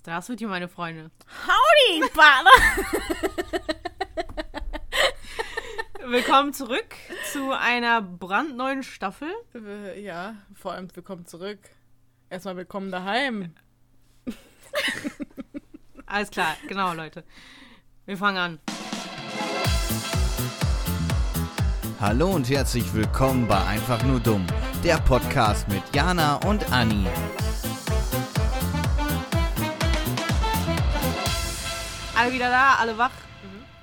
Здравствуйте, meine Freunde. Howdy, Partner! Willkommen zurück zu einer brandneuen Staffel. Äh, Ja, vor allem willkommen zurück. Erstmal willkommen daheim. Alles klar, genau, Leute. Wir fangen an. Hallo und herzlich willkommen bei Einfach nur dumm, der Podcast mit Jana und Anni. Alle wieder da, alle wach.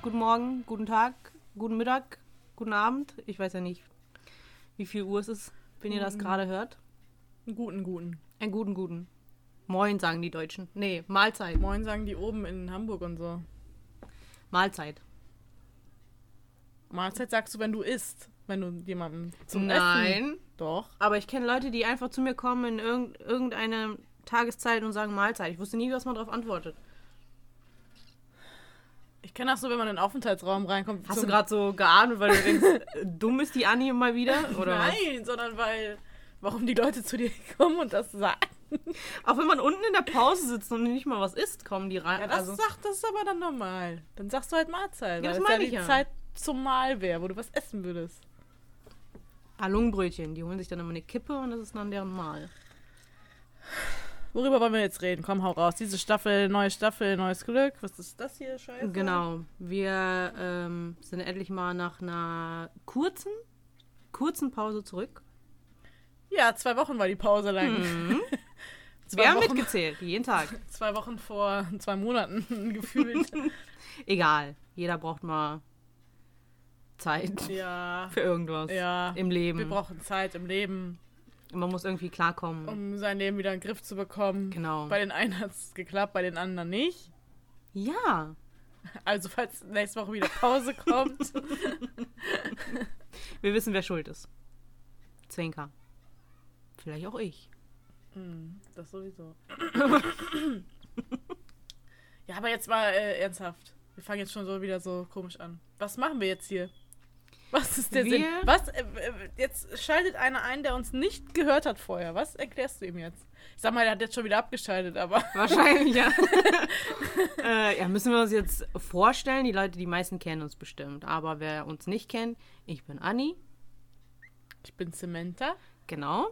Guten Morgen, guten Tag, guten Mittag, guten Abend. Ich weiß ja nicht, wie viel Uhr es ist, wenn ihr das gerade hört. Einen guten, guten. Einen guten, guten. Moin, sagen die Deutschen. Nee, Mahlzeit. Moin sagen die oben in Hamburg und so. Mahlzeit. Mahlzeit sagst du, wenn du isst. Wenn du jemandem zum Nein. Essen... Doch. Aber ich kenne Leute, die einfach zu mir kommen in irgend, irgendeine Tageszeit und sagen Mahlzeit. Ich wusste nie, was man darauf antwortet. Ich kenne das so, wenn man in den Aufenthaltsraum reinkommt. Hast du gerade so geahnt, weil du denkst, dumm ist die Anni mal wieder? Oder was? Nein, sondern weil... Warum die Leute zu dir kommen und das sagen. Auch wenn man unten in der Pause sitzt und nicht mal was isst, kommen die rein. Ja, das, also, sagt, das ist aber dann normal. Dann sagst du halt Mahlzeit. Ja, das meine ja ich die ja. Zeit zum Mahl wäre, wo du was essen würdest. ah, Lungenbrötchen, die holen sich dann immer eine Kippe und das ist dann deren Mahl. Worüber wollen wir jetzt reden? Komm, hau raus. Diese Staffel, neue Staffel, neues Glück. Was ist das hier, Scheiße? Genau. Wir ähm, sind endlich mal nach einer kurzen, kurzen Pause zurück. Ja, zwei Wochen war die Pause lang. zwei, Wir haben Wochen, mitgezählt, jeden Tag. zwei Wochen vor zwei Monaten gefühlt. Egal, jeder braucht mal Zeit ja, für irgendwas ja. im Leben. Wir brauchen Zeit im Leben, Man muss irgendwie klarkommen. um sein Leben wieder in den Griff zu bekommen. Genau. Bei den einen hat es geklappt, bei den anderen nicht. Ja, Also, falls nächste Woche wieder Pause kommt. wir wissen, wer schuld ist. Zwinker. Vielleicht auch ich. Hm, das sowieso. ja, aber jetzt mal äh, ernsthaft. Wir fangen jetzt schon so wieder so komisch an. Was machen wir jetzt hier? Was ist der Wir- Sinn? Was? Äh, äh, jetzt schaltet einer ein, der uns nicht gehört hat vorher. Was erklärst du ihm jetzt? Ich sag mal, der hat jetzt schon wieder abgeschaltet, aber. Wahrscheinlich, ja. äh, ja, müssen wir uns jetzt vorstellen. Die Leute, die meisten kennen uns bestimmt. Aber wer uns nicht kennt, ich bin Anni. Ich bin Samantha. Genau.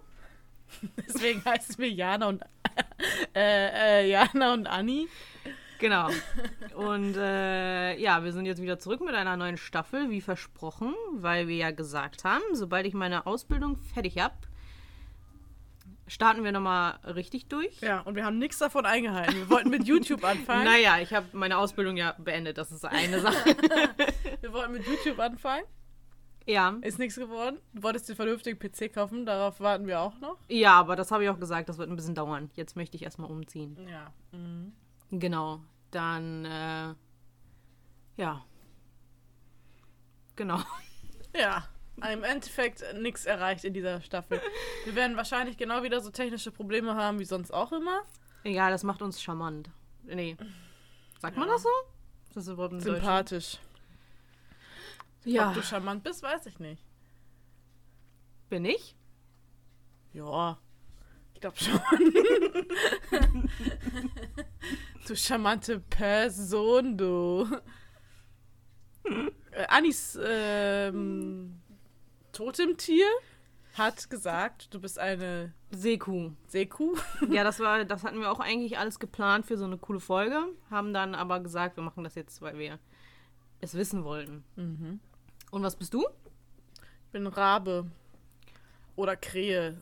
Deswegen heißen wir Jana und äh, äh, Jana und Anni. Genau. Und äh, ja, wir sind jetzt wieder zurück mit einer neuen Staffel, wie versprochen, weil wir ja gesagt haben, sobald ich meine Ausbildung fertig habe, starten wir nochmal richtig durch. Ja, und wir haben nichts davon eingehalten. Wir wollten mit YouTube anfangen. Naja, ich habe meine Ausbildung ja beendet, das ist eine Sache. Wir wollten mit YouTube anfangen. ja. Ist nichts geworden. Du wolltest den vernünftigen PC kaufen, darauf warten wir auch noch. Ja, aber das habe ich auch gesagt, das wird ein bisschen dauern. Jetzt möchte ich erstmal umziehen. Ja. Mhm. Genau. Dann, äh, ja. Genau. Ja. Im Endeffekt nichts erreicht in dieser Staffel. Wir werden wahrscheinlich genau wieder so technische Probleme haben wie sonst auch immer. Egal, das macht uns charmant. Nee. Sagt man das so? Ist das überhaupt ein Deutsch? Sympathisch. Ja. Ob du charmant bist, weiß ich nicht. Bin ich? Ja. Ich glaube schon. du charmante Person, du. Äh, Anis ähm, Totemtier hat gesagt, du bist eine Seekuh. Seekuh. Ja, das war, das hatten wir auch eigentlich alles geplant für so eine coole Folge. Haben dann aber gesagt, wir machen das jetzt, weil wir es wissen wollten. Mhm. Und was bist du? Ich bin Rabe. Oder Krähe.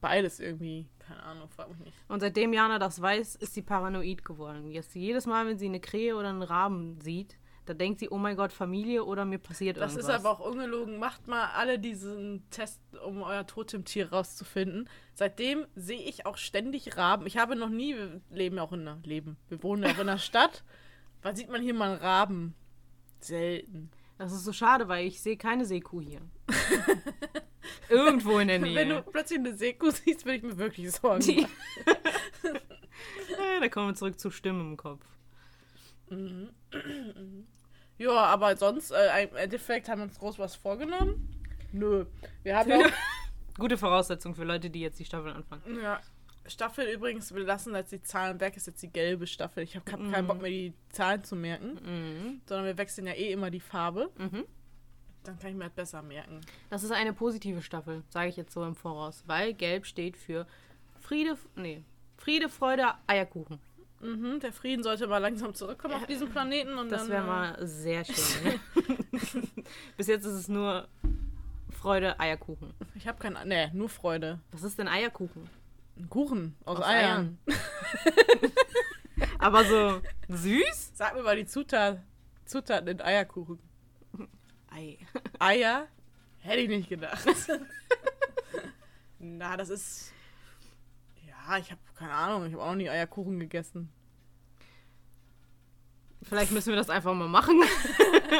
Beides irgendwie. Keine Ahnung, frag mich nicht. Und seitdem Jana das weiß, ist sie paranoid geworden. Jetzt jedes Mal, wenn sie eine Krähe oder einen Raben sieht, da denkt sie, oh mein Gott, Familie oder mir passiert Das irgendwas. ist aber auch ungelogen. Macht mal alle diesen Test, um euer Totemtier rauszufinden. Seitdem sehe ich auch ständig Raben. Ich habe noch nie, wir leben ja auch in einer, leben, wir wohnen ja auch in einer Stadt. Wann sieht man hier mal einen Raben? Selten. Das ist so schade, weil ich sehe keine Seekuh hier. Irgendwo in der Nähe. Wenn du plötzlich eine Seekuh siehst, würde ich mir wirklich Sorgen machen. Äh, da kommen wir zurück zur Stimme im Kopf. Ja, aber sonst, äh, im Endeffekt haben wir uns groß was vorgenommen. Nö. Wir haben ja Gute Voraussetzung für Leute, die jetzt die Staffel anfangen. ja, Staffel übrigens, wir lassen jetzt die Zahlen weg, ist jetzt die gelbe Staffel. Ich habe hab keinen Mhm. Bock mehr, die Zahlen zu merken, Mhm. sondern wir wechseln ja eh immer die Farbe. Mhm. Dann kann ich mir halt besser merken. Das ist eine positive Staffel, sage ich jetzt so im Voraus, weil gelb steht für Friede, nee, Friede, Freude, Eierkuchen. Mhm, der Frieden sollte mal langsam zurückkommen auf diesen Planeten und Das wäre äh, mal sehr schön. Ne? Bis jetzt ist es nur Freude, Eierkuchen. Ich habe kein. Nee, nur Freude. Was ist denn Eierkuchen? Ein Kuchen aus, Aus Eiern. Aber so süß? Sag mir mal die Zutat, Zutaten in Eierkuchen. Ei. Eier? Hätte ich nicht gedacht. Na, das ist. Ja, ich habe keine Ahnung. Ich habe auch noch nie Eierkuchen gegessen. Vielleicht müssen wir das einfach mal machen.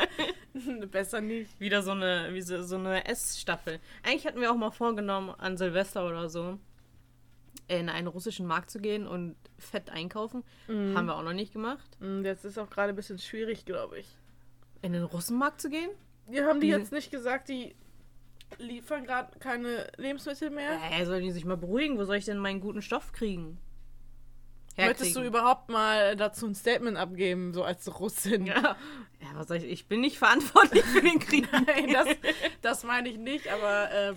Besser nicht. Wieder so eine, wie so, so eine Essstaffel. Eigentlich hatten wir auch mal vorgenommen, an Silvester oder so in einen russischen Markt zu gehen und Fett einkaufen. Haben wir auch noch nicht gemacht. Mm, Jetzt ist auch gerade ein bisschen schwierig, glaube ich. In den Russenmarkt zu gehen? Wir haben die jetzt nicht gesagt, die liefern gerade keine Lebensmittel mehr. Äh, sollen die sich mal beruhigen? Wo soll ich denn meinen guten Stoff kriegen? Möchtest du überhaupt mal dazu ein Statement abgeben, so als Russin? Ja. ja, was soll ich? Ich bin nicht verantwortlich für den Krieg. Nein, das, das meine ich nicht, aber ähm,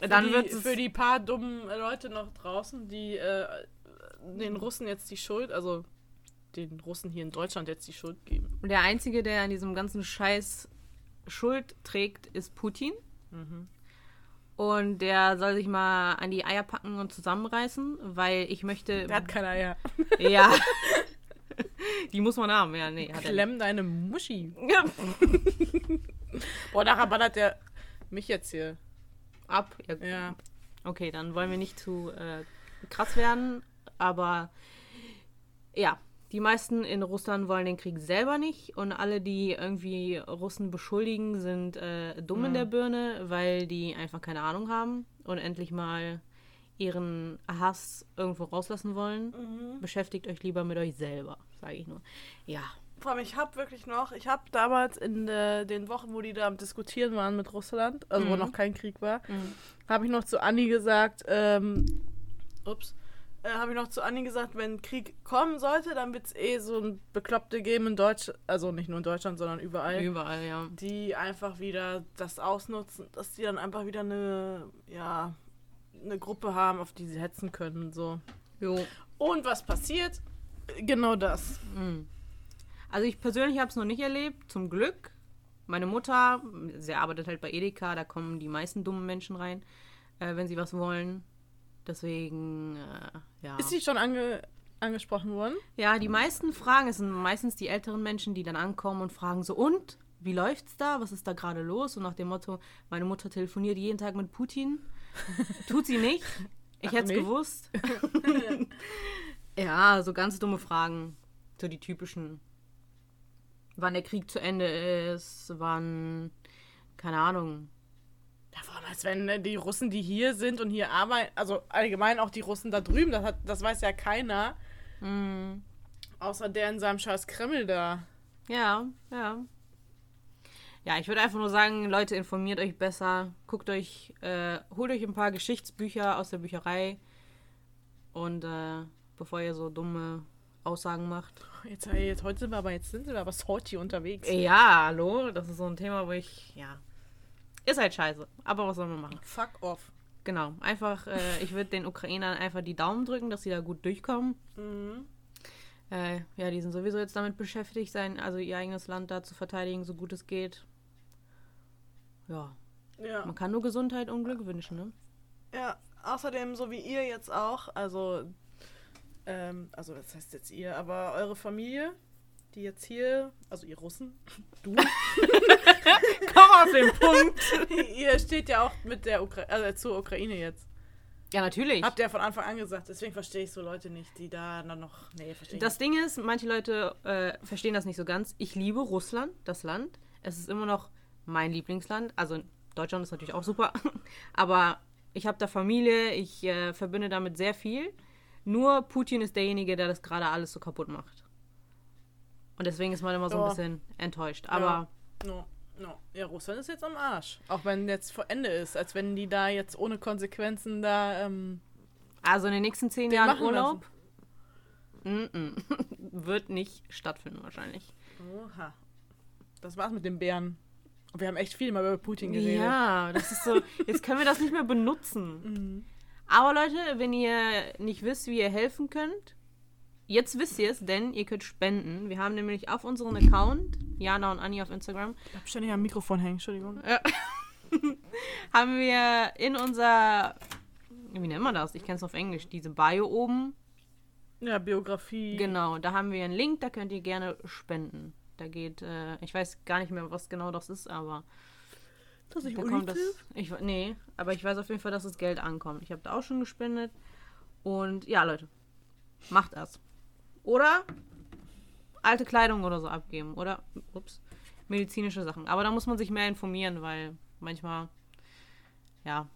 Dann wird es- für die paar dummen Leute noch draußen, die äh, den Russen jetzt die Schuld, also den Russen hier in Deutschland jetzt die Schuld geben. Und der Einzige, der an diesem ganzen Scheiß Schuld trägt, ist Putin. Und der soll sich mal an die Eier packen und zusammenreißen, weil ich möchte. Der hat keine Eier. ja. die muss man haben, ja, nee. Klemm deine Muschi. Ja. Boah, da ballert der mich jetzt hier. Ab. Ja. Ja. Okay, dann wollen wir nicht zu äh, krass werden, aber ja, die meisten in Russland wollen den Krieg selber nicht und alle, die irgendwie Russen beschuldigen, sind äh, dumm in der Birne, weil die einfach keine Ahnung haben und endlich mal ihren Hass irgendwo rauslassen wollen. Beschäftigt euch lieber mit euch selber, sage ich nur. Ja. Vor allem, ich habe wirklich noch, ich habe damals in äh, den Wochen, wo die da am Diskutieren waren mit Russland, also wo Mhm. noch kein Krieg war, Mhm. habe ich noch zu Anni gesagt, ähm, ups, äh, habe ich noch zu Anni gesagt, wenn Krieg kommen sollte, dann wird es eh so ein Bekloppte geben in Deutschland, also nicht nur in Deutschland, sondern überall, Überall, ja. die einfach wieder das ausnutzen, dass die dann einfach wieder eine, ja, eine Gruppe haben, auf die sie hetzen können, so. Jo. Und was passiert? Genau das. Mhm. Also ich persönlich habe es noch nicht erlebt, zum Glück. Meine Mutter, sie arbeitet halt bei Edeka, da kommen die meisten dummen Menschen rein, äh, wenn sie was wollen. Deswegen, äh, ja. Ist sie schon ange angesprochen worden? Ja, die meisten fragen, es sind meistens die älteren Menschen, die dann ankommen und fragen so, und? Wie läuft's da? Was ist da gerade los? Und nach dem Motto, meine Mutter telefoniert jeden Tag mit Putin. Tut sie nicht. Ich hätte es gewusst. ja, so ganz dumme Fragen. So die typischen. Wann der Krieg zu Ende ist, wann, keine Ahnung. Allem, als wenn äh, die Russen, die hier sind und hier arbeiten, also allgemein auch die Russen da drüben, das, hat, das weiß ja keiner, Hm. außer der in seinem scheiß Kreml da. Ja, ja. Ja, ich würde einfach nur sagen, Leute, informiert euch besser. Guckt euch, äh, holt euch ein paar Geschichtsbücher aus der Bücherei. Und äh, bevor ihr so dumme Aussagen macht. Jetzt, jetzt heute sind wir aber jetzt sind wir aber salty unterwegs. Ja, hallo, das ist so ein Thema, wo ich, ja. Ist halt scheiße. Aber was soll man machen? Fuck off. Genau. Einfach, äh, ich würde den Ukrainern einfach die Daumen drücken, dass sie da gut durchkommen. Mhm. Äh, ja, die sind sowieso jetzt damit beschäftigt, sein, also ihr eigenes Land da zu verteidigen, so gut es geht. Ja. Ja. Man kann nur Gesundheit und Glück wünschen, ne? ja, außerdem, so wie ihr jetzt auch, also, ähm, also das heißt jetzt ihr, aber eure Familie, die jetzt hier, also ihr Russen, du, auf den Punkt! ihr steht ja auch mit der Ukra also zur Ukraine jetzt. Ja, natürlich. Habt ihr ja von Anfang an gesagt, deswegen verstehe ich so Leute nicht, die da dann noch. Nee, verstehe ich Das Ding ist, manche Leute äh, verstehen das nicht so ganz. Ich liebe Russland, das Land. Es ist immer noch mein Lieblingsland. Also Deutschland ist natürlich auch super. Aber ich habe da Familie, ich äh, verbinde damit sehr viel. Nur Putin ist derjenige, der das gerade alles so kaputt macht. Und deswegen ist man immer so ein Ja. bisschen enttäuscht. Aber. No, no. Ja, Russland ist jetzt am Arsch. Auch wenn jetzt vor Ende ist, als wenn die da jetzt ohne Konsequenzen da ähm, Also in den nächsten zehn Den Jahren Urlaub wird nicht stattfinden wahrscheinlich. Oha. Das war's mit den Bären. Und wir haben echt viel mal über Putin geredet. Ja, das ist so. Jetzt können wir das nicht mehr benutzen. Aber Leute, wenn ihr nicht wisst, wie ihr helfen könnt, jetzt wisst ihr es, denn ihr könnt spenden. Wir haben nämlich auf unseren Account, Jana und Anni auf Instagram, Ich hab ständig am Mikrofon hängen, Entschuldigung. haben wir in unser. Wie nennt man das? Ich kenne es auf Englisch. Diese Bio oben. Ja, Biografie. Genau, da haben wir einen Link, da könnt ihr gerne spenden. Da geht, äh, ich weiß gar nicht mehr, was genau das ist, aber Dass ich da kommt das. Ich, nee, aber ich weiß auf jeden Fall, dass das Geld ankommt. Ich habe da auch schon gespendet. Und ja, Leute, macht das. Oder alte Kleidung oder so abgeben. Oder, ups, medizinische Sachen. Aber da muss man sich mehr informieren, weil manchmal, ja,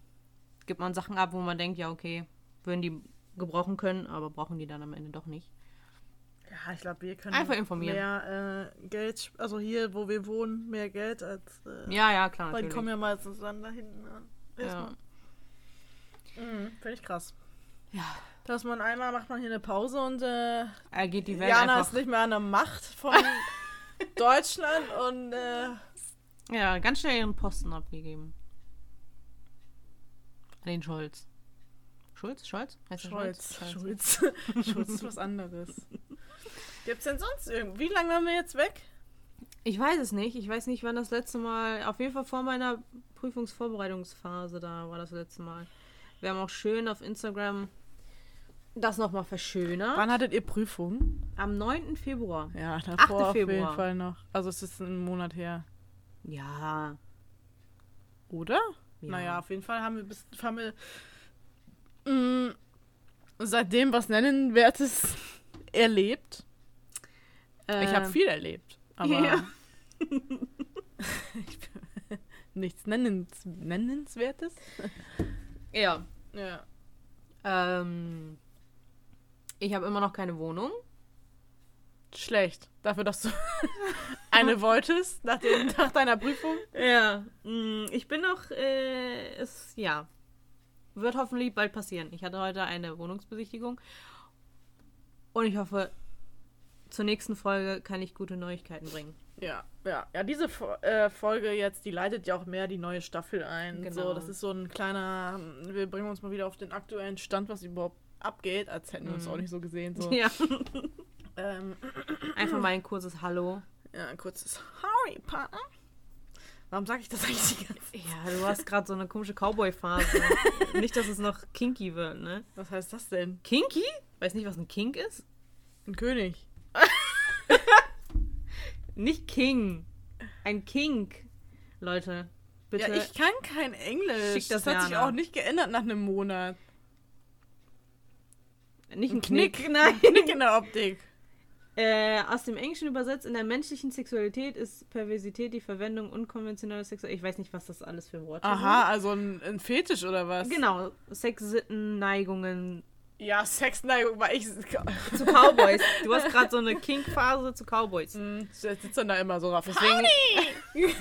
gibt man Sachen ab, wo man denkt, ja, okay, würden die gebrauchen können, aber brauchen die dann am Ende doch nicht. Ja, ich glaube, wir können Einfach informieren. mehr äh, Geld, also hier, wo wir wohnen, mehr Geld als. Äh, Ja, ja, klar. Weil die kommen ja meistens dann da hinten an. ja. Mhm, Finde ich krass. ja, Dass man einmal macht man hier eine Pause und äh, er geht die Welt Jana einfach. ist nicht mehr an der Macht von Deutschland und äh, Ja, ganz schnell ihren Posten abgegeben. An den Scholz. Schulz? Scholz? Heißt der Scholz. Schulz. Schulz ist was anderes. Gibt's denn sonst irgendwie? Wie lange waren wir jetzt weg? Ich weiß es nicht. Ich weiß nicht, wann das letzte Mal. Auf jeden Fall vor meiner Prüfungsvorbereitungsphase da war das letzte Mal. Wir haben auch schön auf Instagram das nochmal verschönert. Wann hattet ihr Prüfung? Am 9. Februar. Ja, davor auf jeden Februar. Fall noch. Also es ist ein Monat her. Ja. Oder? Ja. Naja, auf jeden Fall haben wir bis haben wir mh, seitdem was Nennenwertes erlebt. Ich habe viel erlebt. Aber Ja. nichts Nennens Nennenswertes. Ja. Ja. Ähm, ich habe immer noch keine Wohnung. Schlecht. Dafür, dass du eine wolltest nach, den, nach deiner Prüfung. Ja, mh, ich bin noch, äh, es, ja, wird hoffentlich bald passieren. Ich hatte heute eine Wohnungsbesichtigung und ich hoffe, zur nächsten Folge kann ich gute Neuigkeiten bringen. Ja, ja. Ja, diese äh, Folge jetzt, die leitet ja auch mehr die neue Staffel ein. Genau. So, das ist so ein kleiner, wir bringen uns mal wieder auf den aktuellen Stand, was überhaupt abgeht, als hätten wir uns Mhm. auch nicht so gesehen. So. Ja, Ähm, einfach mal ein kurzes Hallo. ja, ein kurzes Howdy, Partner. Warum sage ich das eigentlich die ganze Zeit? Ja, du hast gerade so eine komische Cowboy-Phase. nicht, dass es noch kinky wird, ne? Was heißt das denn? Kinky? Weiß nicht, was ein Kink ist? Ein König. Nicht King. Ein Kink. Leute, bitte. Ja, ich kann kein Englisch. Das das hat sich auch nicht geändert nach einem Monat. Nicht ein ein Knick, Knick. nein. Nicht in der Optik. Äh, aus dem Englischen übersetzt, in der menschlichen Sexualität ist Perversität die Verwendung unkonventioneller Sexualität. Ich weiß nicht, was das alles für Worte Aha, also ein, ein Fetisch oder was? sind. Genau, Sexsitten, Neigungen Ja, Sexneigung war ich. zu Cowboys. du hast gerade so eine Kink-Phase zu Cowboys. Hm, Der sitzt dann da immer so drauf. Deswegen,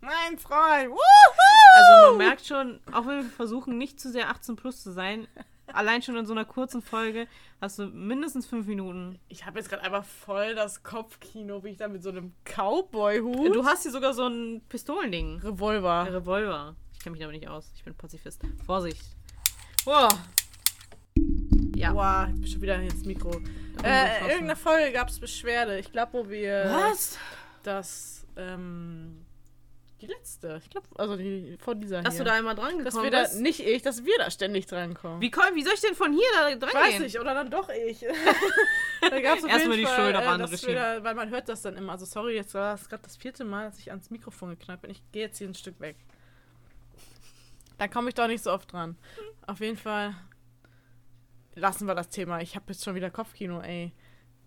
mein Freund. Woohoo! also man merkt schon, auch wenn wir versuchen, nicht zu sehr 18 plus zu sein, allein schon in so einer kurzen Folge hast du mindestens fünf Minuten. Ich habe jetzt gerade einfach voll das Kopfkino, wie ich da mit so einem Cowboy-Hut. Du hast hier sogar so ein Pistolending. Revolver. Revolver. Ich kenne mich damit nicht aus. Ich bin Pazifist. Vorsicht. Boah. Ja. Boah, ich bin schon wieder ins Mikro. Äh, in irgendeiner Folge gab es Beschwerde. Ich glaube, wo wir Was? das, ähm, die letzte, ich glaube, also die vor dieser Dass hier. du da einmal dran dass gekommen wir da, bist? nicht ich, dass wir da ständig drankommen. Wie, komm, wie soll ich denn von hier da dran Weiß gehen? nicht, oder dann doch ich. da gab's auf Erstmal jeden die Fall, Schuld auf äh, andere dass schieben. da, Weil man hört das dann immer. Also sorry, jetzt war es gerade das vierte Mal, dass ich ans Mikrofon geknallt bin. Ich gehe jetzt hier ein Stück weg. Da komme ich doch nicht so oft dran. Auf jeden Fall lassen wir das Thema. Ich habe jetzt schon wieder Kopfkino, ey.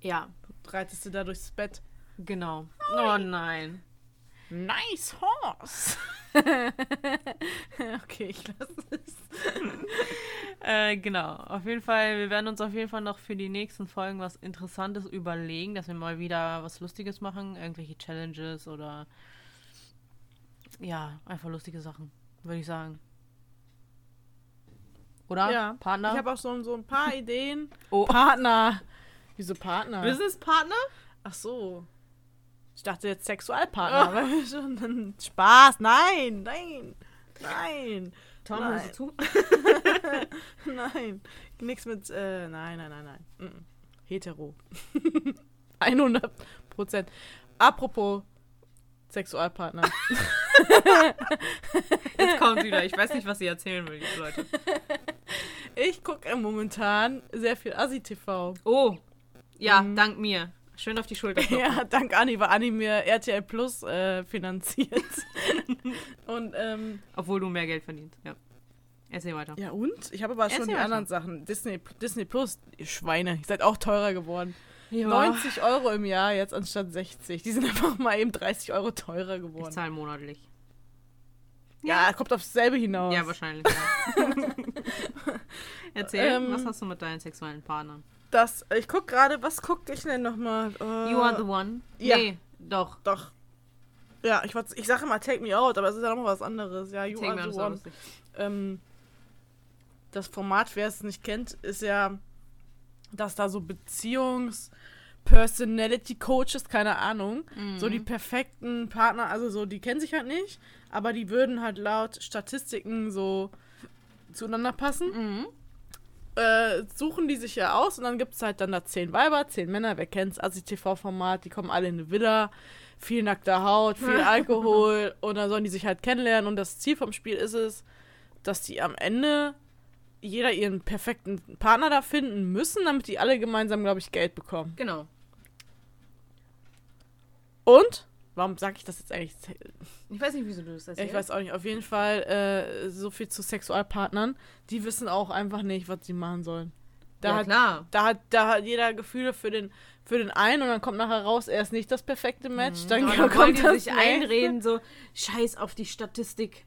Ja, Du reitest du da durchs Bett. genau. Oh nein. Nice horse. okay, ich lasse es. Äh, genau. Auf jeden Fall, wir werden uns auf jeden Fall noch für die nächsten Folgen was Interessantes überlegen, dass wir mal wieder was Lustiges machen. Irgendwelche Challenges oder ja, einfach lustige Sachen, würde ich sagen. Oder? Ja. Partner? Ich habe auch so, so ein paar Ideen. oh. Partner. Wieso Partner? Businesspartner? Ach so. Ich dachte jetzt Sexualpartner. weil wir schon Spaß. Nein, nein, nein, Tom, Nein. hörst du zu? nein. Nix mit, äh, nein, nein, nein, nein. Mm. Hetero. 100 Prozent. Apropos Sexualpartner. Jetzt kommt wieder. Ich weiß nicht, was sie erzählen will, die Leute. Ich gucke momentan sehr viel Asi-TV. Oh. Ja, Mhm. dank mir. Schön auf die Schulter klopfen. Ja, dank Anni, weil Anni mir RTL Plus äh, finanziert. und, ähm, Obwohl du mehr Geld verdienst. Ja. Erzähl weiter. ja und? Ich habe aber schon Erzähl die weiter. anderen Sachen. Disney, Disney Plus, ihr Schweine, ihr seid auch teurer geworden. Ja. 90 Euro im Jahr jetzt anstatt 60. Die sind einfach mal eben 30 Euro teurer Ich geworden. zahle monatlich. Ja, kommt aufs selbe hinaus. Ja, wahrscheinlich. Ja. Erzähl, Ähm, was hast du mit deinen sexuellen Partnern? Das, ich guck gerade, was gucke ich denn nochmal? Uh, You are the one? ja. Nee, doch. Doch. Ja, ich, wollte- ich sage immer Take Me Out, aber es ist ja nochmal was anderes. Ja, You Take are me the one. ähm, das Format, wer es nicht kennt, ist ja, dass da so Beziehungs- Personality Coaches, keine Ahnung, so Mhm. die perfekten Partner, also so, die kennen sich halt nicht, aber die würden halt laut Statistiken so zueinander passen. Mhm. Äh, suchen die sich ja aus und dann gibt es halt dann da zehn Weiber, zehn Männer, wer kennt's, ASI-TV-Format, die kommen alle in eine Villa, viel nackter Haut, viel Alkohol und dann sollen die sich halt kennenlernen und das Ziel vom Spiel ist es, dass die am Ende jeder ihren perfekten Partner da finden müssen, damit die alle gemeinsam, glaube ich, Geld bekommen. Genau. Und? Warum sage ich das jetzt eigentlich? Ich weiß nicht, wieso du das erzählst. Ich weiß auch nicht. Auf jeden Fall äh, so viel zu Sexualpartnern. Die wissen auch einfach nicht, was sie machen sollen. Da, ja, hat, klar. da, hat, da hat jeder Gefühle für den, für den einen und dann kommt nachher raus, er ist nicht das perfekte Match. Dann, Mhm. Dann kommt wollen die das sich einreden, so, scheiß auf die Statistik.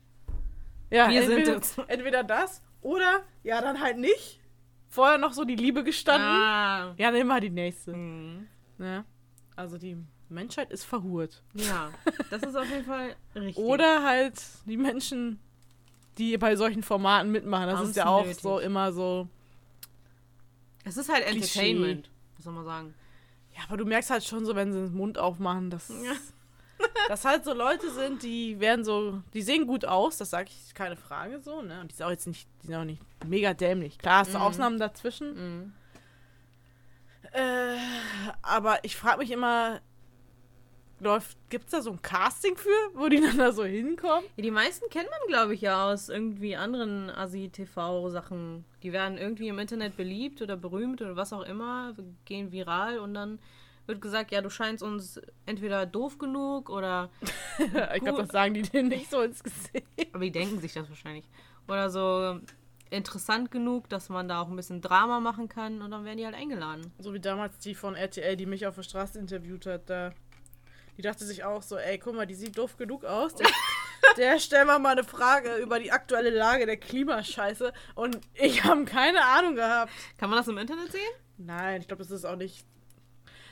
Ja, Wir sind entweder, es. entweder das oder ja, dann halt nicht. Vorher noch so die Liebe gestanden. Ah. Ja, nimm mal die nächste. Mhm. Ne? Also die Menschheit ist verhurt. Ja, das ist auf jeden Fall richtig. Oder halt die Menschen, die bei solchen Formaten mitmachen. Das Haben's ist ja auch nötig. so immer so. Es ist halt Klischee. Entertainment. Was soll man sagen? Ja, aber du merkst halt schon so, wenn sie den Mund aufmachen, dass, Ja. dass halt so Leute sind, die werden so, die sehen gut aus, das sage ich keine Frage so, ne? Und die sind auch jetzt nicht, die sind auch nicht mega dämlich. Klar, hast du Mhm. Ausnahmen dazwischen. Mhm. Äh, aber ich frage mich immer, läuft, gibt's da so ein Casting für, wo die dann da so hinkommen? Ja, die meisten kennt man, glaube ich, ja aus irgendwie anderen Asi-TV-Sachen. Die werden irgendwie im Internet beliebt oder berühmt oder was auch immer, gehen viral und dann wird gesagt, ja, du scheinst uns entweder doof genug oder. ich glaube, das sagen die denen nicht so ins Gesicht. Aber die denken sich das wahrscheinlich. Oder so interessant genug, dass man da auch ein bisschen Drama machen kann und dann werden die halt eingeladen. So wie damals die von RTL, die mich auf der Straße interviewt hat, da. Die dachte sich auch so, ey, guck mal, die sieht doof genug aus. Der, der stell mal mal eine Frage über die aktuelle Lage der Klimascheiße. Und ich habe keine Ahnung gehabt. Kann man das im Internet sehen? Nein, ich glaube, das ist auch nicht.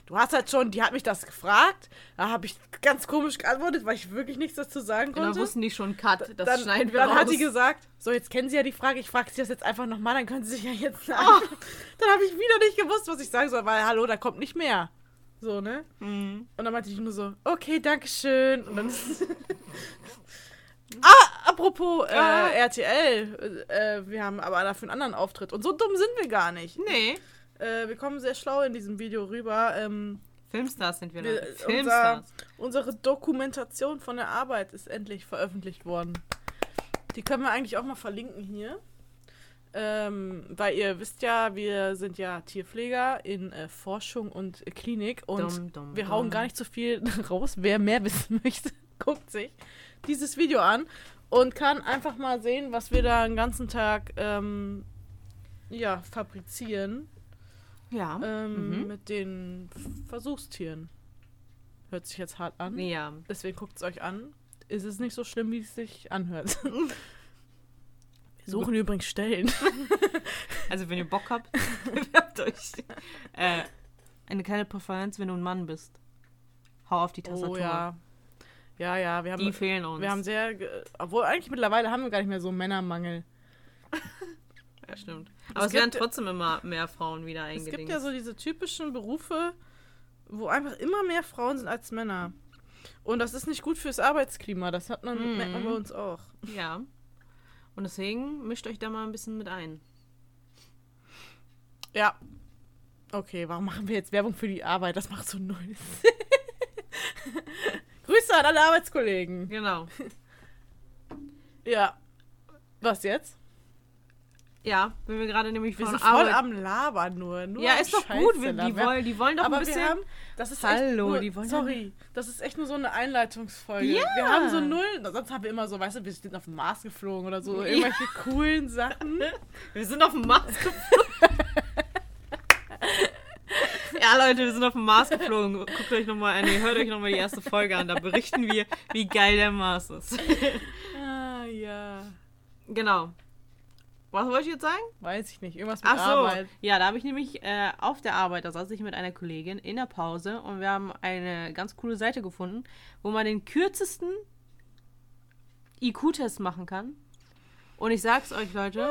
Du hast halt schon, die hat mich das gefragt. Da habe ich ganz komisch geantwortet, weil ich wirklich nichts dazu sagen Und dann konnte. wussten die schon, Cut, das dann schneiden wir dann raus. hat die gesagt, so jetzt kennen sie ja die Frage, ich frage sie das jetzt einfach nochmal, dann können sie sich ja jetzt Oh. sagen. Dann habe ich wieder nicht gewusst, was ich sagen soll, weil hallo, da kommt nicht mehr. So, ne? Mhm. Und dann meinte ich nur so, okay, danke schön. Und dann Ah, apropos äh, Ah. RTL, äh, wir haben aber dafür einen anderen Auftritt. Und so dumm sind wir gar nicht. Nee. Äh, wir kommen sehr schlau in diesem Video rüber. Ähm, Filmstars sind wir, Wir- unser- Filmstars. unsere Dokumentation von der Arbeit ist endlich veröffentlicht worden. Die können wir eigentlich auch mal verlinken hier. Ähm, weil ihr wisst ja, wir sind ja Tierpfleger in äh, Forschung und Klinik und Dumm, dumm, wir hauen dumm. gar nicht so viel raus. Wer mehr wissen möchte, guckt sich dieses Video an und kann einfach mal sehen, was wir da den ganzen Tag ähm, ja, fabrizieren Ja. ähm, Mhm. mit den Versuchstieren. Hört sich jetzt hart an. ja. Deswegen guckt es euch an. Ist es nicht so schlimm, wie es sich anhört. Suchen übrigens Stellen. Also, wenn ihr Bock habt, bewerbt euch. Äh, eine kleine Präferenz, wenn du ein Mann bist. Hau auf die Tastatur. Oh ja. Ja, ja, wir Die haben, fehlen uns. wir haben sehr. Obwohl, eigentlich mittlerweile haben wir gar nicht mehr so einen Männermangel. Ja, stimmt. Aber es, Es werden trotzdem immer mehr Frauen wieder Es eingedingst. gibt ja so diese typischen Berufe, wo einfach immer mehr Frauen sind als Männer. Und das ist nicht gut fürs Arbeitsklima. Das hat man, Mhm. merkt man bei uns auch. Ja. Und deswegen mischt euch da mal ein bisschen mit ein. Ja. Okay, warum machen wir jetzt Werbung für die Arbeit? Das macht so null. Grüße an alle Arbeitskollegen. Genau. Ja. Was jetzt? Ja, wenn wir gerade nämlich Wir von sind voll am Labern nur. nur ja, ist doch Scheiße gut. Wir, die, labern. wollen, die wollen doch Aber ein bisschen... haben, das ist Hallo, nur, die wollen sorry, das ist echt nur so eine Einleitungsfolge. Ja. Wir haben so null, sonst haben wir immer so, weißt du, wir sind auf dem Mars geflogen oder so, irgendwelche coolen Sachen. Wir sind auf dem Mars geflogen. ja, Leute, wir sind auf dem Mars geflogen. Guckt euch nochmal, nee, hört euch nochmal die erste Folge an. Da berichten wir, wie geil der Mars ist. Ah, ja. genau. Was wollte ich jetzt sagen? Weiß ich nicht, irgendwas mit Ach so. Arbeit. Ja, da habe ich nämlich äh, auf der Arbeit, da saß ich mit einer Kollegin in der Pause und wir haben eine ganz coole Seite gefunden, wo man den kürzesten IQ-Test machen kann. Und ich sag's euch, Leute, Ja,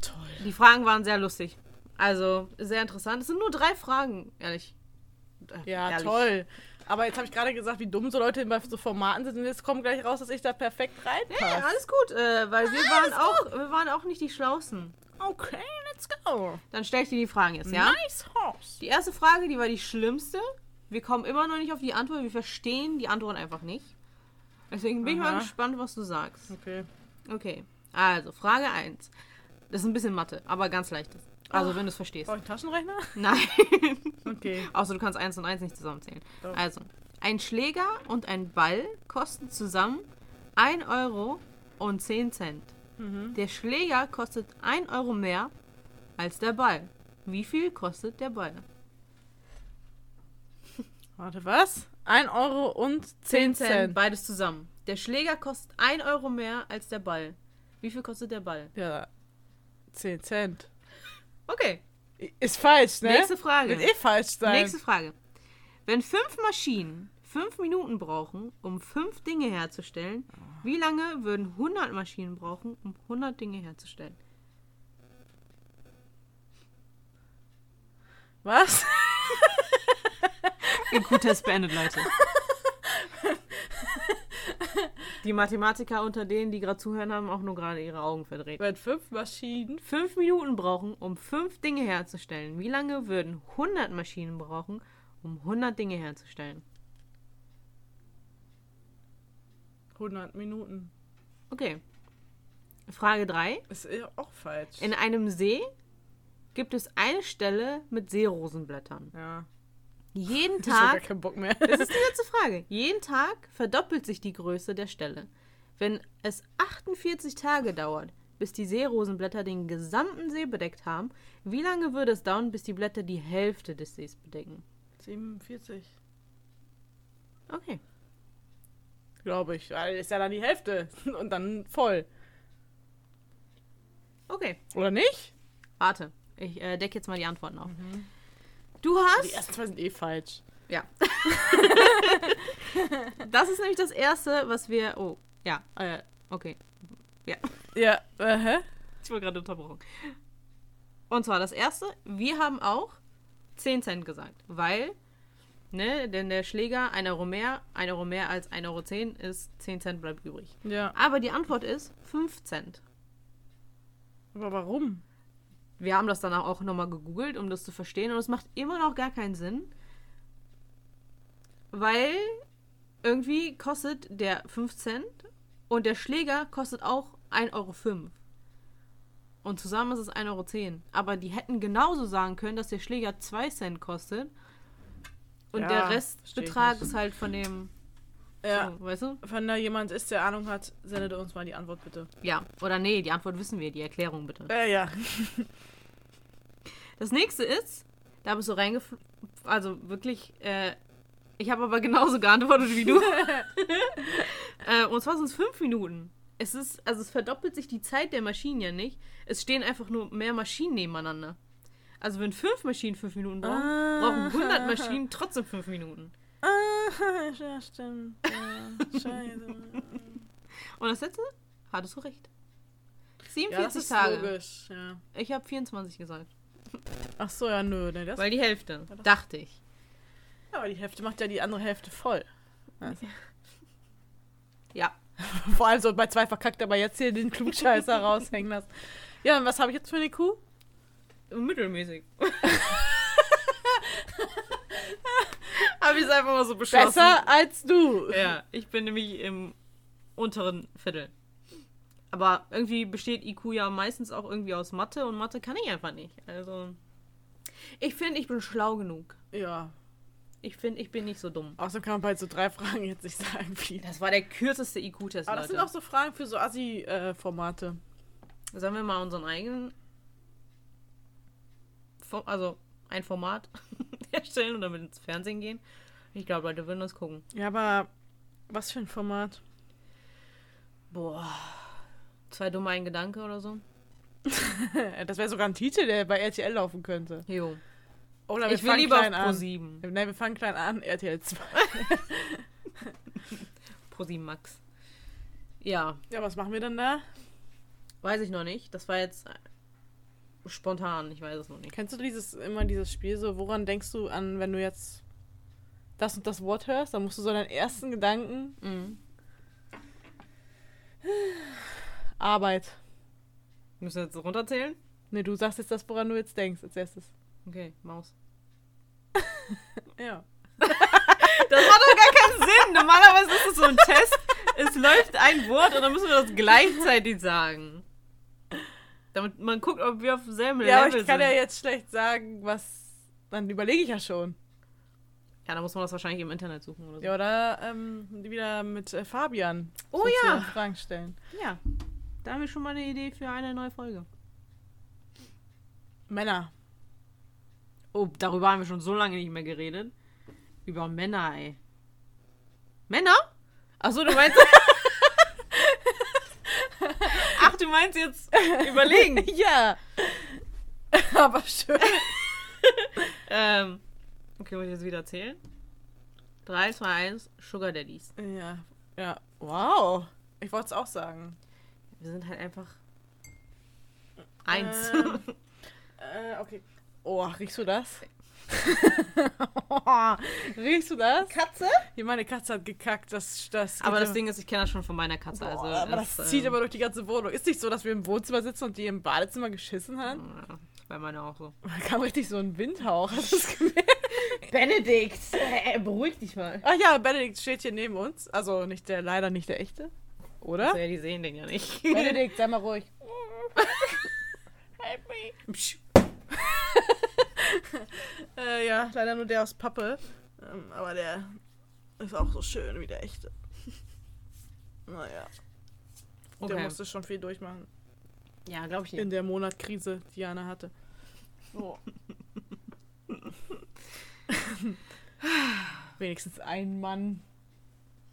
toll. die Fragen waren sehr lustig. Also sehr interessant. Es sind nur drei Fragen, ehrlich. Äh, Ja, ehrlich. toll. Aber jetzt habe ich gerade gesagt, wie dumm so Leute bei so Formaten sind und jetzt kommt gleich raus, dass ich da perfekt Ja, reinpasse. alles gut, äh, weil wir waren auch, wir waren auch nicht die Schlausten. Okay, let's go. Dann stell ich dir die Fragen jetzt, ja? Nice horse. Die erste Frage, die war die schlimmste. Wir kommen immer noch nicht auf die Antwort. Wir verstehen die Antwort einfach nicht. Deswegen bin ich mal Aha. gespannt, was du sagst. Okay. Okay, also Frage 1. Das ist ein bisschen Mathe, aber ganz leichtes. Also, wenn du es verstehst. Brauche ich einen Taschenrechner? Nein. Okay. Außer du kannst 1 und 1 nicht zusammenzählen. Doch. Also, ein Schläger und ein Ball kosten zusammen 1 Euro und 10 Cent. Mhm. Der Schläger kostet 1 Euro mehr als der Ball. Wie viel kostet der Ball? Warte, was? 1 Euro und 10 Cent. Beides zusammen. Der Schläger kostet 1 Euro mehr als der Ball. Wie viel kostet der Ball? Ja, 10 Cent. Okay, Ist falsch, ne? nächste Frage. Wird eh falsch sein. Nächste Frage. Wenn fünf Maschinen fünf Minuten brauchen, um fünf Dinge herzustellen, wie lange würden 100 Maschinen brauchen, um 100 Dinge herzustellen? Was? IQ-Test beendet, Leute. Die Mathematiker unter denen, die gerade zuhören, haben auch nur gerade ihre Augen verdreht. Wenn fünf Maschinen. Fünf Minuten brauchen, um fünf Dinge herzustellen. Wie lange würden 100 Maschinen brauchen, um 100 Dinge herzustellen? 100 Minuten. Okay. Frage 3. Ist eh auch falsch. In einem See gibt es eine Stelle mit Seerosenblättern. ja. Jeden Ich hab gar Tag, keinen Bock mehr. das ist die letzte Frage, jeden Tag verdoppelt sich die Größe der Stelle. Wenn es 48 Tage dauert, bis die Seerosenblätter den gesamten See bedeckt haben, wie lange würde es dauern, bis die Blätter die Hälfte des Sees bedecken? 47. Okay. Glaube ich. Weil ist ja dann die Hälfte. Und dann voll. Okay. Oder nicht? Warte. Ich äh, decke jetzt mal die Antworten auf. Du hast. Die ersten zwei sind eh falsch. Ja. das ist nämlich das erste, was wir. Oh, ja, äh, okay. Ja, äh, hä? Ich wurde gerade unterbrochen. Und zwar das erste, wir haben auch 10 Cent gesagt, weil, ne, denn der Schläger 1 Euro mehr, 1 Euro mehr als 1,10 Euro ist 10 Cent bleibt übrig. Ja. Aber die Antwort ist 5 Cent. Aber warum? Wir haben das dann auch nochmal gegoogelt, um das zu verstehen. Und es macht immer noch gar keinen Sinn. Weil irgendwie kostet der 5 Cent und der Schläger kostet auch 1,05 Euro. Und zusammen ist es 1,10 Euro. Aber die hätten genauso sagen können, dass der Schläger 2 Cent kostet. Und Ja, der Restbetrag ist halt von dem. Ja. So, weißt du? Wenn da jemand ist, der Ahnung hat, sendet uns mal die Antwort bitte. Ja. Oder nee, die Antwort wissen wir, die Erklärung bitte. Äh, ja. Das nächste ist, da bist du reingeflogen, also wirklich, äh, ich habe aber genauso geantwortet wie du. äh, und zwar sind es fünf Minuten. Es ist, also es verdoppelt sich die Zeit der Maschinen ja nicht. Es stehen einfach nur mehr Maschinen nebeneinander. Also wenn fünf Maschinen fünf Minuten brauchen, Ah. brauchen 100 Maschinen trotzdem fünf Minuten. Ah, ja, stimmt. Ja, scheiße. Und das letzte, hattest du recht. Ja, das 47 ist Tage. logisch. Ja. Ich habe 24 gesagt. Ach so, ja, nö. Ne, das, Weil die Hälfte, das- dachte ich. ja, aber die Hälfte macht ja die andere Hälfte voll. Also, Ja. vor allem so bei zwei verkackt, aber jetzt hier den Klugscheißer raushängen lassen. Ja, und was habe ich jetzt für eine Kuh? Mittelmäßig. Habe ich es einfach mal so beschlossen. Besser als du. Ja, ich bin nämlich im unteren Viertel. Aber irgendwie besteht IQ ja meistens auch irgendwie aus Mathe und Mathe kann ich einfach nicht. Also. Ich finde, ich bin schlau genug. Ja. Ich finde, ich bin nicht so dumm. Außerdem kann man bei so drei Fragen jetzt nicht sagen, wie. Das war der kürzeste IQ-Test, Aber das sind Leute. auch so Fragen für so Assi-Formate. Sollen wir mal unseren eigenen. Also, ein Format erstellen und damit ins Fernsehen gehen? Ich glaube, Leute würden das gucken. ja, aber was für ein Format? Boah. Zwei dumme ein Gedanke oder so? das wäre sogar ein Titel, der bei RTL laufen könnte. Jo. Oder wir Ich will fangen lieber auf klein Pro an. 7. Nein, wir fangen klein an, RTL 2. Pro 7 Max. Ja, Ja, was machen wir dann da? weiß ich noch nicht. Das war jetzt spontan. Ich weiß es noch nicht. Kennst du dieses immer dieses Spiel so, woran denkst du an, wenn du jetzt das und das Wort hörst? Dann musst du so deinen ersten Gedanken Mhm. Arbeit. Müssen wir jetzt runterzählen? Ne, du sagst jetzt das, woran du jetzt denkst als erstes. Okay, Maus. Ja. Das macht doch gar keinen Sinn. Normalerweise ist es so ein Test. Es läuft ein Wort und dann müssen wir das gleichzeitig sagen. Damit man guckt, ob wir auf demselben Ja, aber Level ich kann sind. ja jetzt schlecht sagen, was. Dann überlege ich ja schon. ja, dann muss man das wahrscheinlich im Internet suchen oder so. Ja, oder ähm, wieder mit äh, Fabian. Oh ja. Fragen stellen. Ja. Da haben wir schon mal eine Idee für eine neue Folge. Männer. Oh, darüber haben wir schon so lange nicht mehr geredet. Über Männer, ey. Männer? Achso, du meinst. Du meinst jetzt überlegen. ja. aber schön. ähm, okay, muss ich jetzt wieder zählen? 3, 2, 1, Sugar Daddies. Ja. Ja. Wow. Ich wollte es auch sagen. Wir sind halt einfach. Eins. Ähm, Äh, okay. Oh, riechst du das? riechst du das? Katze? Hier, meine Katze hat gekackt. Das, das Aber das ja- Ding ist, ich kenne das schon von meiner Katze. Boah, Also aber das, ähm, zieht aber durch die ganze Wohnung. Ist nicht so, dass wir im Wohnzimmer sitzen und die im Badezimmer geschissen haben? ja, Bei meiner auch so. Da kam richtig so ein Windhauch. Hast du es gemerkt? Benedikt! Äh, beruhig dich mal. Ach ja, Benedikt steht hier neben uns. Also nicht der, leider nicht der echte. Oder? Also, ja, die sehen den ja nicht. Benedikt, sei mal ruhig. Help me. Psch. Äh, ja, leider nur der aus Pappe. Ähm, aber der ist auch so schön wie der echte. naja, der Okay. musste schon viel durchmachen. Ja, glaube ich nicht. In der Monatkrise, die Jana hatte. Wenigstens ein Mann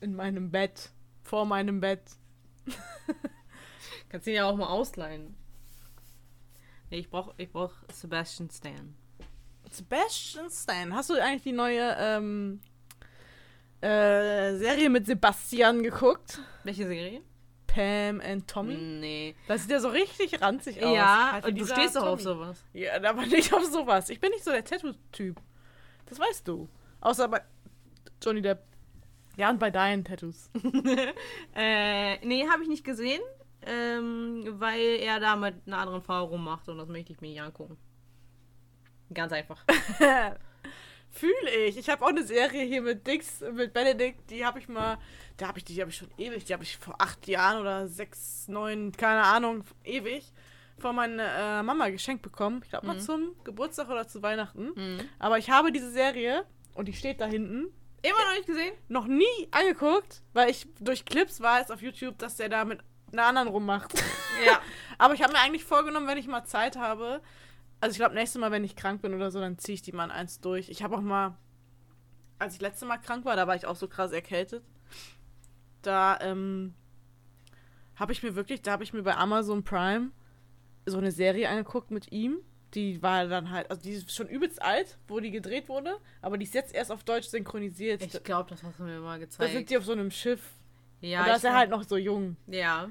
in meinem Bett. Vor meinem Bett. Kannst ihn ja auch mal ausleihen. Nee, ich brauch, ich brauch Sebastian Stan. Sebastian Stan. Hast du eigentlich die neue ähm, äh, Serie mit Sebastian geguckt? Welche Serie? Pam and Tommy? Nee. Das sieht ja so richtig ranzig aus. Ja, Halt und du stehst doch auf sowas. Ja, aber nicht auf sowas. Ich bin nicht so der Tattoo-Typ. Das weißt du. Außer bei Johnny Depp. Ja, und bei deinen Tattoos. äh, nee, habe ich nicht gesehen. Ähm, weil er da mit einer anderen Frau rummacht und das möchte ich mir nicht angucken. Ganz einfach. Fühle ich. Ich habe auch eine Serie hier mit Dix, mit Benedikt, die habe ich mal, da habe ich die, die habe ich schon ewig, die habe ich vor acht Jahren oder sechs, neun, keine Ahnung, ewig von meiner äh, Mama geschenkt bekommen. Ich glaube mal Mhm. zum Geburtstag oder zu Weihnachten. Mhm. Aber ich habe diese Serie und die steht da hinten Immer noch nicht gesehen? noch nie angeguckt, weil ich durch Clips weiß auf YouTube, dass der da mit einer anderen rummacht. Ja. Aber ich habe mir eigentlich vorgenommen, wenn ich mal Zeit habe, also ich glaube, nächstes Mal, wenn ich krank bin oder so, dann ziehe ich die mal in eins durch. Ich habe auch mal, als ich letzte Mal krank war, da war ich auch so krass erkältet. Da ähm, habe ich mir wirklich, da habe ich mir bei Amazon Prime so eine Serie angeguckt mit ihm. Die war dann halt, also die ist schon übelst alt, wo die gedreht wurde, aber die ist jetzt erst auf Deutsch synchronisiert. Ich glaube, das hast du mir mal da gezeigt. sind die auf so einem Schiff. ja, und da ist er halt noch so jung. Ja.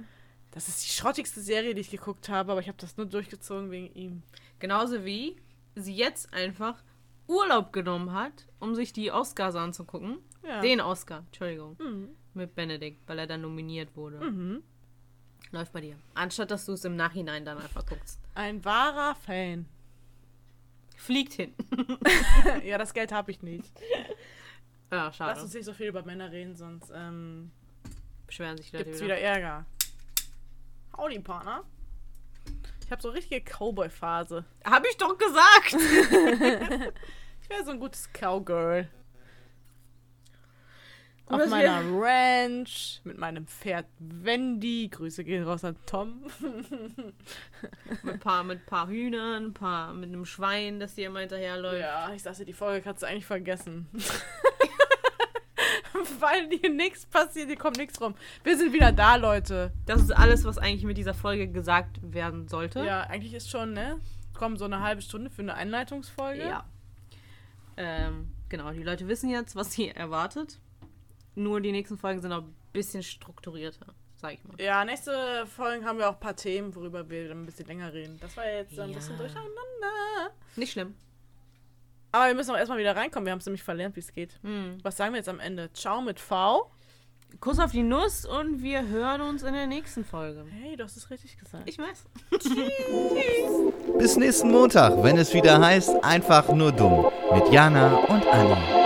Das ist die schrottigste Serie, die ich geguckt habe, aber ich habe das nur durchgezogen wegen ihm. Genauso wie sie jetzt einfach Urlaub genommen hat, um sich die Oscars anzugucken. Ja. Den Oscar, Entschuldigung. Mhm. Mit Benedikt, weil er dann nominiert wurde. Mhm. Läuft bei dir. Anstatt dass du es im Nachhinein dann einfach guckst. Ein wahrer Fan. Fliegt hin. ja, das Geld habe ich nicht. ja, Lass schade. uns nicht so viel über Männer reden, sonst ähm, Beschweren sich Leute gibt's wieder. wieder Ärger. Howdy, Partner. Ich habe so richtige Cowboy-Phase. Hab ich doch gesagt! Ich wäre so ein gutes Cowgirl. Und Auf meiner Ranch mit meinem Pferd Wendy. Grüße gehen raus an Tom. mit ein paar, mit paar Hühnern, ein paar, mit einem Schwein, das dir immer hinterherläuft. Ja, ich sagte, die Folge kannst du eigentlich vergessen. Weil hier nichts passiert, hier kommt nichts rum. Wir sind wieder da, Leute. Das ist alles, was eigentlich mit dieser Folge gesagt werden sollte. Ja, eigentlich ist schon, ne? Kommen so eine halbe Stunde für eine Einleitungsfolge. Ja. Ähm, genau, die Leute wissen jetzt, was sie erwartet. Nur die nächsten Folgen sind auch ein bisschen strukturierter, sag ich mal. Ja, nächste Folgen haben wir auch ein paar Themen, worüber wir dann ein bisschen länger reden. Das war jetzt ein Ja. bisschen durcheinander. Nicht schlimm. Aber wir müssen auch erstmal wieder reinkommen. Wir haben es nämlich verlernt, wie es geht. Hm. Was sagen wir jetzt am Ende? Ciao mit V. Kuss auf die Nuss und wir hören uns in der nächsten Folge. Hey, du hast es richtig gesagt. Ich weiß. Bis nächsten Montag, wenn es wieder heißt, einfach nur dumm. Mit Jana und Anni.